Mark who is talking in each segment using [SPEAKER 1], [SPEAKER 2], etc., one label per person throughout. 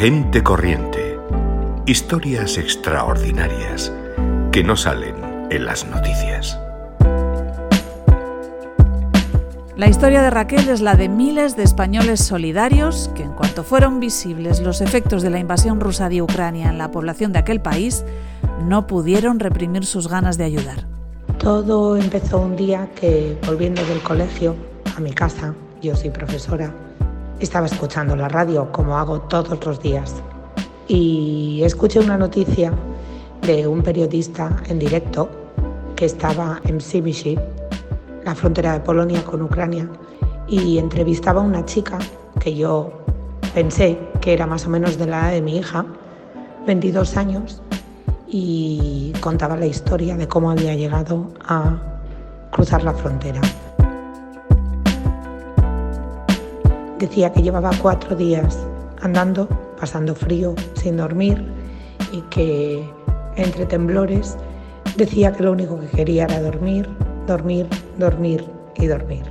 [SPEAKER 1] Gente corriente. Historias extraordinarias que no salen en las noticias.
[SPEAKER 2] La historia de Raquel es la de miles de españoles solidarios que en cuanto fueron visibles los efectos de la invasión rusa de Ucrania en la población de aquel país, no pudieron reprimir sus ganas de ayudar.
[SPEAKER 3] Todo empezó un día que, volviendo del colegio a mi casa, yo soy profesora, estaba escuchando la radio como hago todos los días y escuché una noticia de un periodista en directo que estaba en Sibishi, la frontera de Polonia con Ucrania, y entrevistaba a una chica que yo pensé que era más o menos de la edad de mi hija, 22 años, y contaba la historia de cómo había llegado a cruzar la frontera. Decía que llevaba cuatro días andando, pasando frío, sin dormir y que entre temblores decía que lo único que quería era dormir, dormir, dormir y dormir.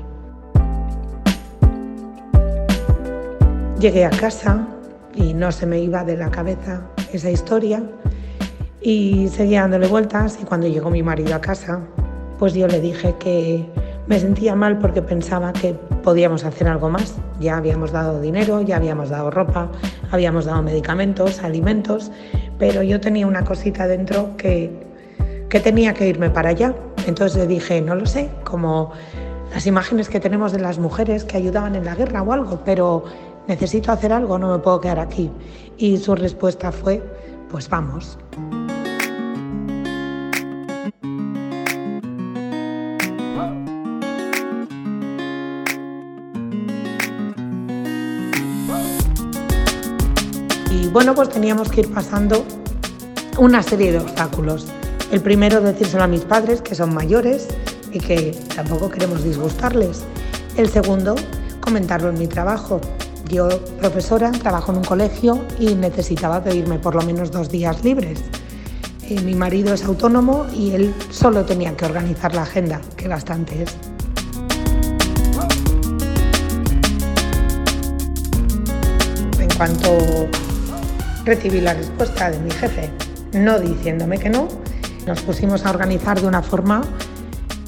[SPEAKER 3] Llegué a casa y no se me iba de la cabeza esa historia y seguía dándole vueltas y cuando llegó mi marido a casa, pues yo le dije que me sentía mal porque pensaba que podíamos hacer algo más. Ya habíamos dado dinero, ya habíamos dado ropa, habíamos dado medicamentos, alimentos, pero yo tenía una cosita dentro que, que tenía que irme para allá. Entonces le dije, no lo sé, como las imágenes que tenemos de las mujeres que ayudaban en la guerra o algo, pero necesito hacer algo, no me puedo quedar aquí. Y su respuesta fue, pues vamos. Bueno, pues teníamos que ir pasando una serie de obstáculos. El primero, decírselo a mis padres, que son mayores y que tampoco queremos disgustarles. El segundo, comentarlo en mi trabajo. Yo, profesora, trabajo en un colegio y necesitaba pedirme por lo menos dos días libres. Mi marido es autónomo y él solo tenía que organizar la agenda, que bastante es. En cuanto recibí la respuesta de mi jefe, no diciéndome que no, nos pusimos a organizar de una forma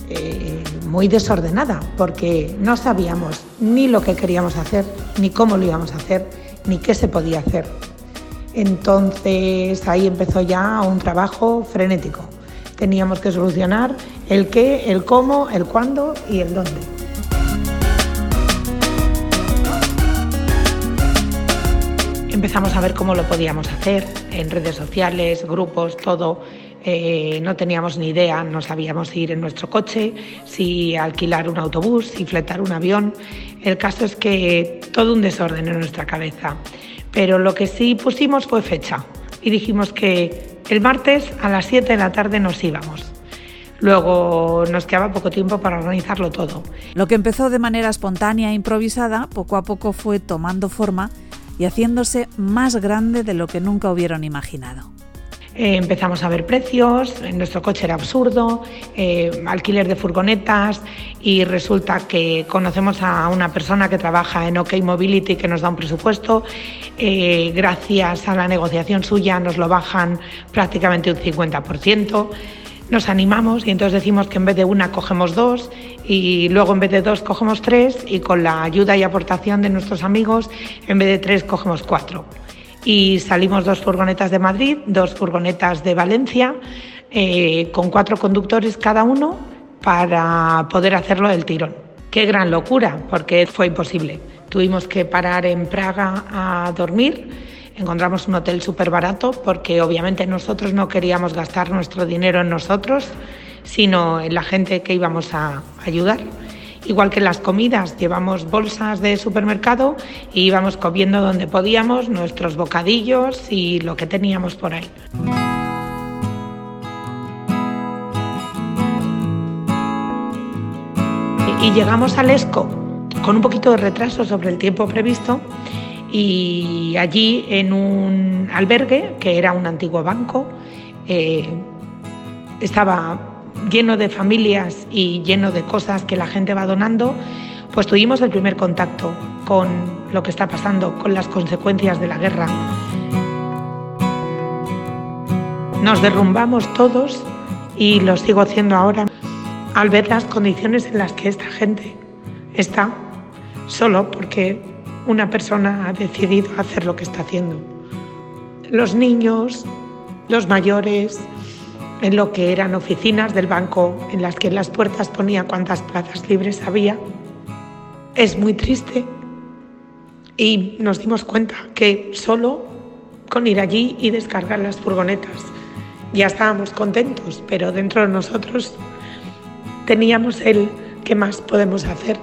[SPEAKER 3] eh, muy desordenada, porque no sabíamos ni lo que queríamos hacer, ni cómo lo íbamos a hacer, ni qué se podía hacer. Entonces ahí empezó ya un trabajo frenético. Teníamos que solucionar el qué, el cómo, el cuándo y el dónde. Empezamos a ver cómo lo podíamos hacer en redes sociales, grupos, todo. Eh, no teníamos ni idea, no sabíamos ir en nuestro coche, si alquilar un autobús, si fletar un avión. El caso es que todo un desorden en nuestra cabeza. Pero lo que sí pusimos fue fecha y dijimos que el martes a las 7 de la tarde nos íbamos. Luego nos quedaba poco tiempo para organizarlo todo.
[SPEAKER 2] Lo que empezó de manera espontánea e improvisada, poco a poco fue tomando forma y haciéndose más grande de lo que nunca hubieron imaginado.
[SPEAKER 3] Eh, empezamos a ver precios, nuestro coche era absurdo, eh, alquiler de furgonetas y resulta que conocemos a una persona que trabaja en OK Mobility que nos da un presupuesto. Eh, gracias a la negociación suya nos lo bajan prácticamente un 50% nos animamos y entonces decimos que en vez de una cogemos dos y luego en vez de dos cogemos tres y con la ayuda y aportación de nuestros amigos en vez de tres cogemos cuatro. Y salimos dos furgonetas de Madrid, dos furgonetas de Valencia, eh, con cuatro conductores cada uno para poder hacerlo del tirón. Qué gran locura, porque fue imposible. Tuvimos que parar en Praga a dormir Encontramos un hotel súper barato porque obviamente nosotros no queríamos gastar nuestro dinero en nosotros, sino en la gente que íbamos a ayudar. Igual que las comidas, llevamos bolsas de supermercado y íbamos comiendo donde podíamos nuestros bocadillos y lo que teníamos por ahí. Y llegamos al ESCO con un poquito de retraso sobre el tiempo previsto y allí en un albergue, que era un antiguo banco, eh, estaba lleno de familias y lleno de cosas que la gente va donando, pues tuvimos el primer contacto con lo que está pasando, con las consecuencias de la guerra. Nos derrumbamos todos y lo sigo haciendo ahora al ver las condiciones en las que esta gente está solo porque una persona ha decidido hacer lo que está haciendo. Los niños, los mayores, en lo que eran oficinas del banco en las que en las puertas ponía cuántas plazas libres había. Es muy triste y nos dimos cuenta que solo con ir allí y descargar las furgonetas ya estábamos contentos, pero dentro de nosotros teníamos el qué más podemos hacer.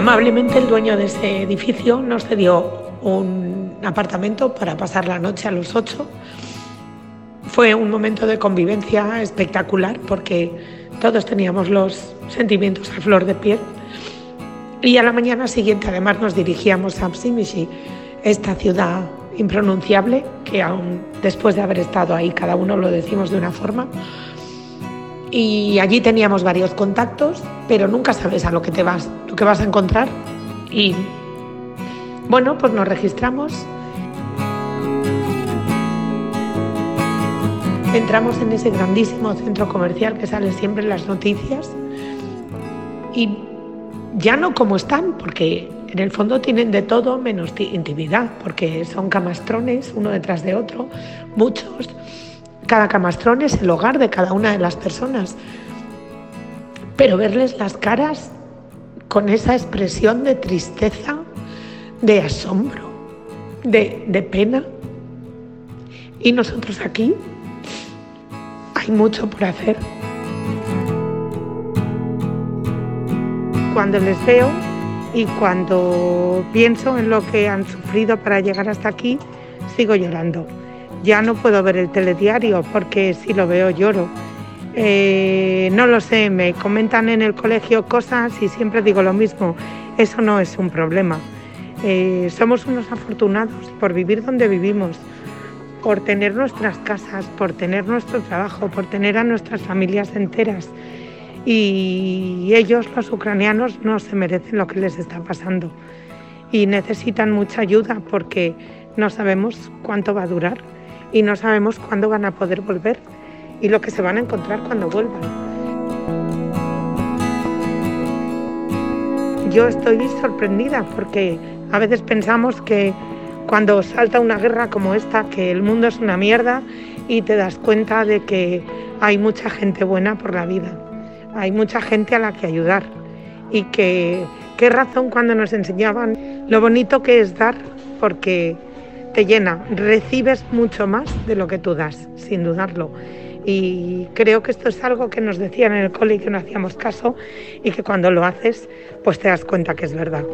[SPEAKER 3] Amablemente el dueño de ese edificio nos cedió un apartamento para pasar la noche a los ocho. Fue un momento de convivencia espectacular porque todos teníamos los sentimientos a flor de piel. Y a la mañana siguiente además nos dirigíamos a Psimishi, esta ciudad impronunciable que aún después de haber estado ahí cada uno lo decimos de una forma. Y allí teníamos varios contactos, pero nunca sabes a lo que te vas, lo que vas a encontrar. Y bueno, pues nos registramos. Entramos en ese grandísimo centro comercial que sale siempre en las noticias y ya no como están, porque en el fondo tienen de todo menos intimidad, porque son camastrones uno detrás de otro, muchos. Cada camastrón es el hogar de cada una de las personas. Pero verles las caras con esa expresión de tristeza de asombro, de, pena. Y nosotros aquí hay mucho por hacer. Cuando les veo y cuando pienso en lo que han sufrido para llegar hasta aquí, sigo llorando. Ya no puedo ver el telediario porque si lo veo lloro. Eh, no lo sé, me comentan en el colegio cosas y siempre digo lo mismo. Eso no es un problema. Eh, somos unos afortunados por vivir donde vivimos, por tener nuestras casas, por tener nuestro trabajo, por tener a nuestras familias enteras. Y ellos, los ucranianos, no se merecen lo que les está pasando. Y necesitan mucha ayuda porque no sabemos cuánto va a durar y no sabemos cuándo van a poder volver y lo que se van a encontrar cuando vuelvan. Yo estoy sorprendida porque a veces pensamos que cuando salta una guerra como esta, que el mundo es una mierda y te das cuenta de que hay mucha gente buena por la vida, hay mucha gente a la que ayudar y que qué razón cuando nos enseñaban lo bonito que es dar, porque te llena, recibes mucho más de lo que tú das, sin dudarlo. Y creo que esto es algo que nos decían en el cole y que no hacíamos caso y que cuando lo haces, pues te das cuenta que es verdad.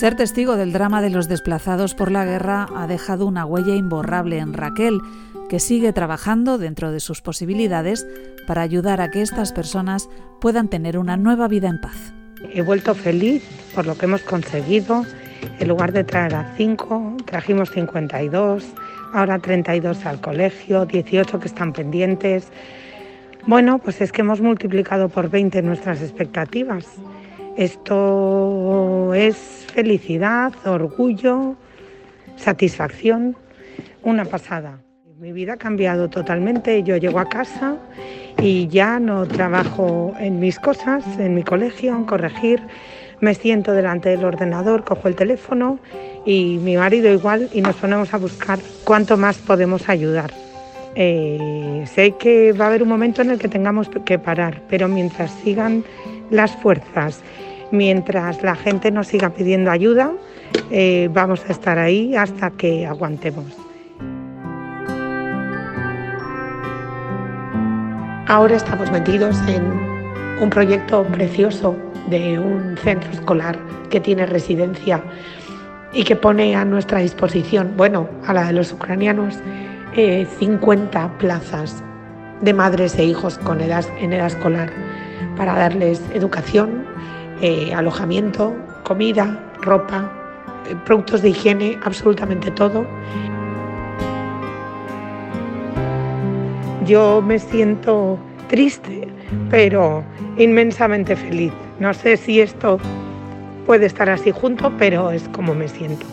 [SPEAKER 2] Ser testigo del drama de los desplazados por la guerra ha dejado una huella imborrable en Raquel, que sigue trabajando dentro de sus posibilidades para ayudar a que estas personas puedan tener una nueva vida en paz.
[SPEAKER 3] He vuelto feliz por lo que hemos conseguido. En lugar de traer a 5, trajimos 52, ahora 32 al colegio, 18 que están pendientes. Bueno, pues es que hemos multiplicado por 20 nuestras expectativas. Esto es felicidad, orgullo, satisfacción, una pasada. Mi vida ha cambiado totalmente. Yo llego a casa y ya no trabajo en mis cosas, en mi colegio, en corregir. Me siento delante del ordenador, cojo el teléfono y mi marido igual y nos ponemos a buscar cuánto más podemos ayudar. Eh, sé que va a haber un momento en el que tengamos que parar, pero mientras sigan las fuerzas mientras la gente nos siga pidiendo ayuda, eh, vamos a estar ahí hasta que aguantemos. Ahora estamos metidos en un proyecto precioso de un centro escolar que tiene residencia y que pone a nuestra disposición, bueno, a la de los ucranianos, 50 eh, plazas de madres e hijos con en edad escolar para darles educación, eh, alojamiento, comida, ropa, eh, productos de higiene, absolutamente todo. Yo me siento triste, pero inmensamente feliz. No sé si esto puede estar así junto, pero es como me siento.